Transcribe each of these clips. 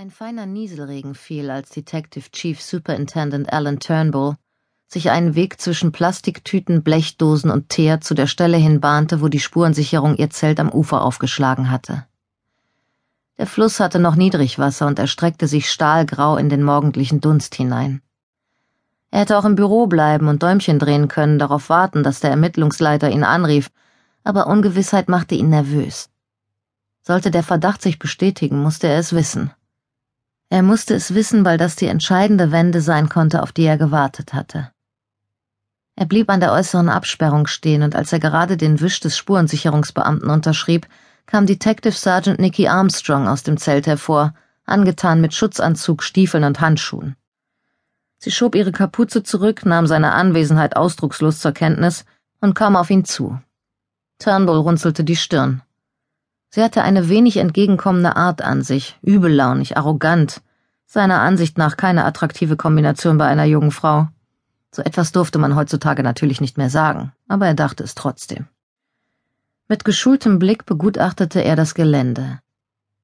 Ein feiner Nieselregen fiel, als Detective Chief Superintendent Alan Turnbull sich einen Weg zwischen Plastiktüten, Blechdosen und Teer zu der Stelle hin bahnte, wo die Spurensicherung ihr Zelt am Ufer aufgeschlagen hatte. Der Fluss hatte noch Niedrigwasser und erstreckte sich stahlgrau in den morgendlichen Dunst hinein. Er hätte auch im Büro bleiben und Däumchen drehen können, darauf warten, dass der Ermittlungsleiter ihn anrief, aber Ungewissheit machte ihn nervös. Sollte der Verdacht sich bestätigen, musste er es wissen. Er musste es wissen, weil das die entscheidende Wende sein konnte, auf die er gewartet hatte. Er blieb an der äußeren Absperrung stehen, und als er gerade den Wisch des Spurensicherungsbeamten unterschrieb, kam Detective Sergeant Nicky Armstrong aus dem Zelt hervor, angetan mit Schutzanzug, Stiefeln und Handschuhen. Sie schob ihre Kapuze zurück, nahm seine Anwesenheit ausdruckslos zur Kenntnis und kam auf ihn zu. Turnbull runzelte die Stirn. Sie hatte eine wenig entgegenkommende Art an sich, übellaunig, arrogant, seiner Ansicht nach keine attraktive Kombination bei einer jungen Frau. So etwas durfte man heutzutage natürlich nicht mehr sagen, aber er dachte es trotzdem. Mit geschultem Blick begutachtete er das Gelände.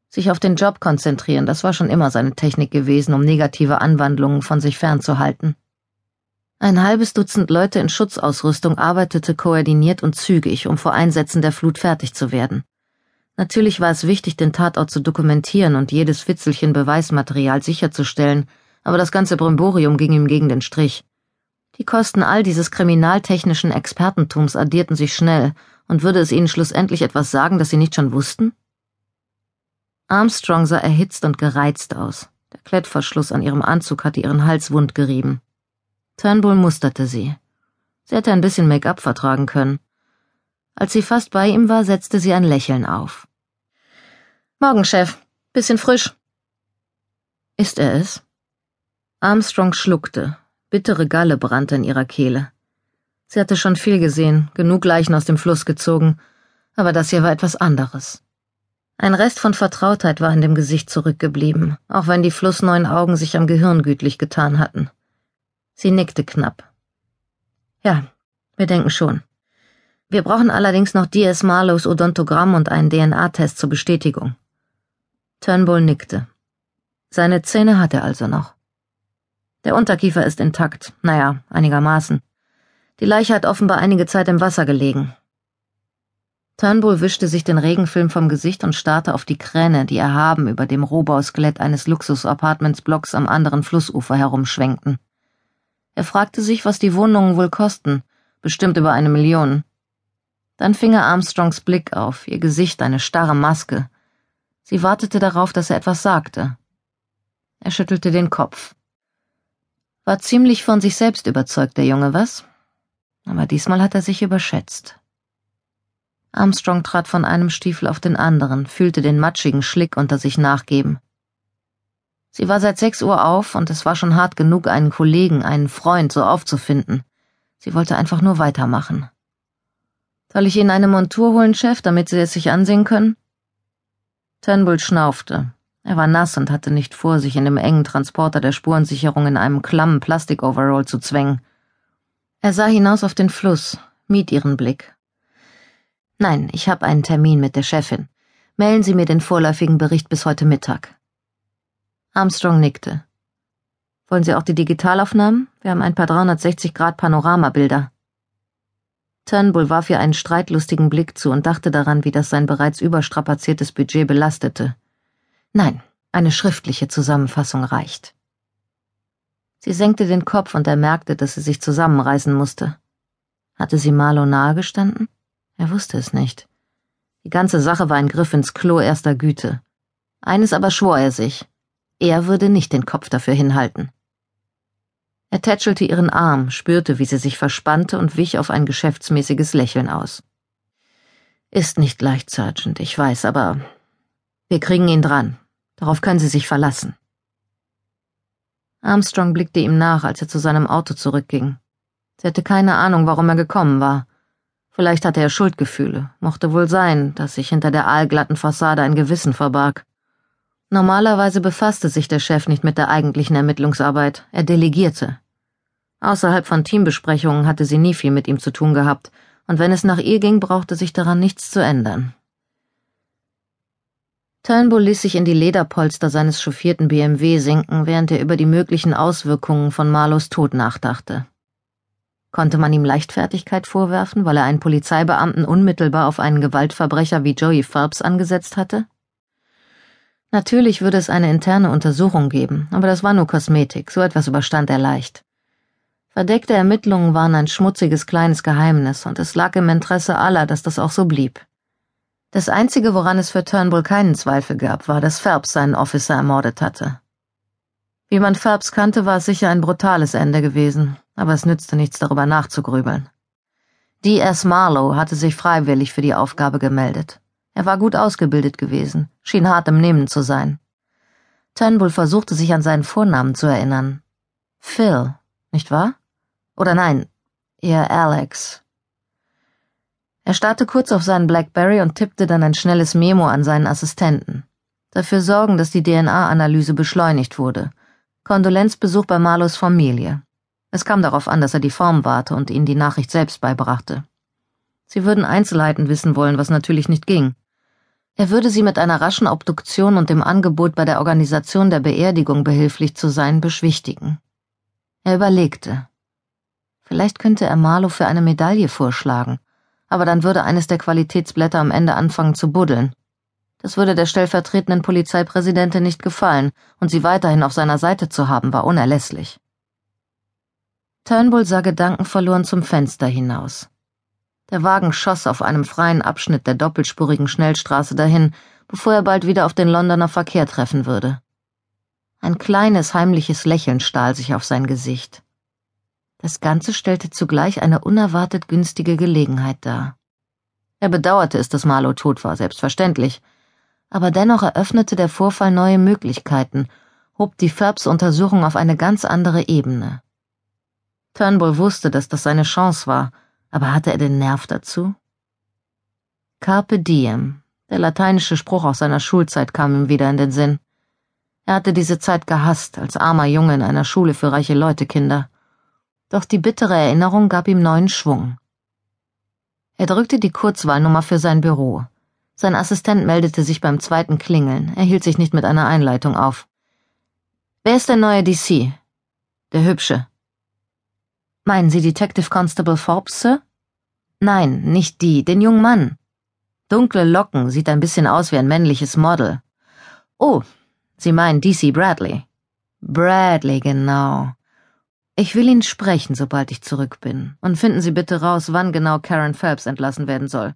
Sich auf den Job konzentrieren, das war schon immer seine Technik gewesen, um negative Anwandlungen von sich fernzuhalten. Ein halbes Dutzend Leute in Schutzausrüstung arbeitete koordiniert und zügig, um vor Einsätzen der Flut fertig zu werden. Natürlich war es wichtig, den Tatort zu dokumentieren und jedes Witzelchen Beweismaterial sicherzustellen, aber das ganze Brimborium ging ihm gegen den Strich. Die Kosten all dieses kriminaltechnischen Expertentums addierten sich schnell, und würde es ihnen schlussendlich etwas sagen, das sie nicht schon wussten? Armstrong sah erhitzt und gereizt aus. Der Klettverschluss an ihrem Anzug hatte ihren Hals wund gerieben. Turnbull musterte sie. Sie hätte ein bisschen Make-up vertragen können. Als sie fast bei ihm war, setzte sie ein Lächeln auf. Morgen, Chef. Bisschen frisch. Ist er es? Armstrong schluckte. Bittere Galle brannte in ihrer Kehle. Sie hatte schon viel gesehen, genug Leichen aus dem Fluss gezogen, aber das hier war etwas anderes. Ein Rest von Vertrautheit war in dem Gesicht zurückgeblieben, auch wenn die flussneuen Augen sich am Gehirn gütlich getan hatten. Sie nickte knapp. Ja, wir denken schon. Wir brauchen allerdings noch D.S. Marlows Odontogramm und einen DNA-Test zur Bestätigung. Turnbull nickte. Seine Zähne hat er also noch. Der Unterkiefer ist intakt, naja, einigermaßen. Die Leiche hat offenbar einige Zeit im Wasser gelegen. Turnbull wischte sich den Regenfilm vom Gesicht und starrte auf die Kräne, die erhaben über dem Rohbauskelett eines Luxus-Apartmentsblocks am anderen Flussufer herumschwenkten. Er fragte sich, was die Wohnungen wohl kosten, bestimmt über eine Million. Dann fing er Armstrongs Blick auf, ihr Gesicht eine starre Maske. Sie wartete darauf, dass er etwas sagte. Er schüttelte den Kopf. War ziemlich von sich selbst überzeugt, der Junge, was? Aber diesmal hat er sich überschätzt. Armstrong trat von einem Stiefel auf den anderen, fühlte den matschigen Schlick unter sich nachgeben. Sie war seit sechs Uhr auf, und es war schon hart genug, einen Kollegen, einen Freund so aufzufinden. Sie wollte einfach nur weitermachen. Soll ich Ihnen eine Montur holen, Chef, damit Sie es sich ansehen können? Turnbull schnaufte. Er war nass und hatte nicht vor, sich in dem engen Transporter der Spurensicherung in einem klammen Plastikoverall zu zwängen. Er sah hinaus auf den Fluss, mied ihren Blick. Nein, ich habe einen Termin mit der Chefin. Melden Sie mir den vorläufigen Bericht bis heute Mittag. Armstrong nickte. Wollen Sie auch die Digitalaufnahmen? Wir haben ein paar 360 Grad Panoramabilder. Turnbull warf ihr einen streitlustigen Blick zu und dachte daran, wie das sein bereits überstrapaziertes Budget belastete. Nein, eine schriftliche Zusammenfassung reicht. Sie senkte den Kopf und er merkte, dass sie sich zusammenreißen musste. Hatte sie Marlow nahegestanden? Er wusste es nicht. Die ganze Sache war ein Griff ins Klo erster Güte. Eines aber schwor er sich. Er würde nicht den Kopf dafür hinhalten. Er tätschelte ihren Arm, spürte, wie sie sich verspannte und wich auf ein geschäftsmäßiges Lächeln aus. Ist nicht leicht, Sergeant, ich weiß, aber wir kriegen ihn dran. Darauf können Sie sich verlassen. Armstrong blickte ihm nach, als er zu seinem Auto zurückging. Sie hatte keine Ahnung, warum er gekommen war. Vielleicht hatte er Schuldgefühle, mochte wohl sein, dass sich hinter der aalglatten Fassade ein Gewissen verbarg. Normalerweise befasste sich der Chef nicht mit der eigentlichen Ermittlungsarbeit, er delegierte. Außerhalb von Teambesprechungen hatte sie nie viel mit ihm zu tun gehabt, und wenn es nach ihr ging, brauchte sich daran nichts zu ändern. Turnbull ließ sich in die Lederpolster seines chauffierten BMW sinken, während er über die möglichen Auswirkungen von Marlos Tod nachdachte. Konnte man ihm Leichtfertigkeit vorwerfen, weil er einen Polizeibeamten unmittelbar auf einen Gewaltverbrecher wie Joey Phelps angesetzt hatte? Natürlich würde es eine interne Untersuchung geben, aber das war nur Kosmetik, so etwas überstand er leicht. Verdeckte Ermittlungen waren ein schmutziges kleines Geheimnis, und es lag im Interesse aller, dass das auch so blieb. Das Einzige, woran es für Turnbull keinen Zweifel gab, war, dass Phelps seinen Officer ermordet hatte. Wie man Phelps kannte, war es sicher ein brutales Ende gewesen, aber es nützte nichts darüber nachzugrübeln. D.S. Marlowe hatte sich freiwillig für die Aufgabe gemeldet. Er war gut ausgebildet gewesen, schien hart im Nehmen zu sein. Turnbull versuchte sich an seinen Vornamen zu erinnern. Phil, nicht wahr? Oder nein, eher Alex. Er starrte kurz auf seinen Blackberry und tippte dann ein schnelles Memo an seinen Assistenten. Dafür sorgen, dass die DNA-Analyse beschleunigt wurde. Kondolenzbesuch bei Marlos Familie. Es kam darauf an, dass er die Form warte und ihnen die Nachricht selbst beibrachte. Sie würden Einzelheiten wissen wollen, was natürlich nicht ging. Er würde sie mit einer raschen Obduktion und dem Angebot bei der Organisation der Beerdigung behilflich zu sein beschwichtigen. Er überlegte. Vielleicht könnte er Marlow für eine Medaille vorschlagen, aber dann würde eines der Qualitätsblätter am Ende anfangen zu buddeln. Das würde der stellvertretenden Polizeipräsidentin nicht gefallen, und sie weiterhin auf seiner Seite zu haben, war unerlässlich. Turnbull sah gedankenverloren zum Fenster hinaus. Der Wagen schoss auf einem freien Abschnitt der doppelspurigen Schnellstraße dahin, bevor er bald wieder auf den Londoner Verkehr treffen würde. Ein kleines, heimliches Lächeln stahl sich auf sein Gesicht. Das Ganze stellte zugleich eine unerwartet günstige Gelegenheit dar. Er bedauerte es, dass Marlow tot war, selbstverständlich, aber dennoch eröffnete der Vorfall neue Möglichkeiten, hob die Phelps-Untersuchung auf eine ganz andere Ebene. Turnbull wusste, dass das seine Chance war, aber hatte er den Nerv dazu? Carpe diem, der lateinische Spruch aus seiner Schulzeit kam ihm wieder in den Sinn. Er hatte diese Zeit gehasst, als armer Junge in einer Schule für reiche Leutekinder. Doch die bittere Erinnerung gab ihm neuen Schwung. Er drückte die Kurzwahlnummer für sein Büro. Sein Assistent meldete sich beim zweiten Klingeln. Er hielt sich nicht mit einer Einleitung auf. Wer ist der neue DC? Der Hübsche. Meinen Sie Detective Constable Forbes, Sir? Nein, nicht die, den jungen Mann. Dunkle Locken, sieht ein bisschen aus wie ein männliches Model. Oh, Sie meinen DC Bradley. Bradley, genau. Ich will ihn sprechen, sobald ich zurück bin. Und finden Sie bitte raus, wann genau Karen Phelps entlassen werden soll.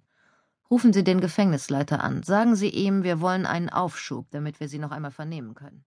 Rufen Sie den Gefängnisleiter an. Sagen Sie ihm, wir wollen einen Aufschub, damit wir sie noch einmal vernehmen können.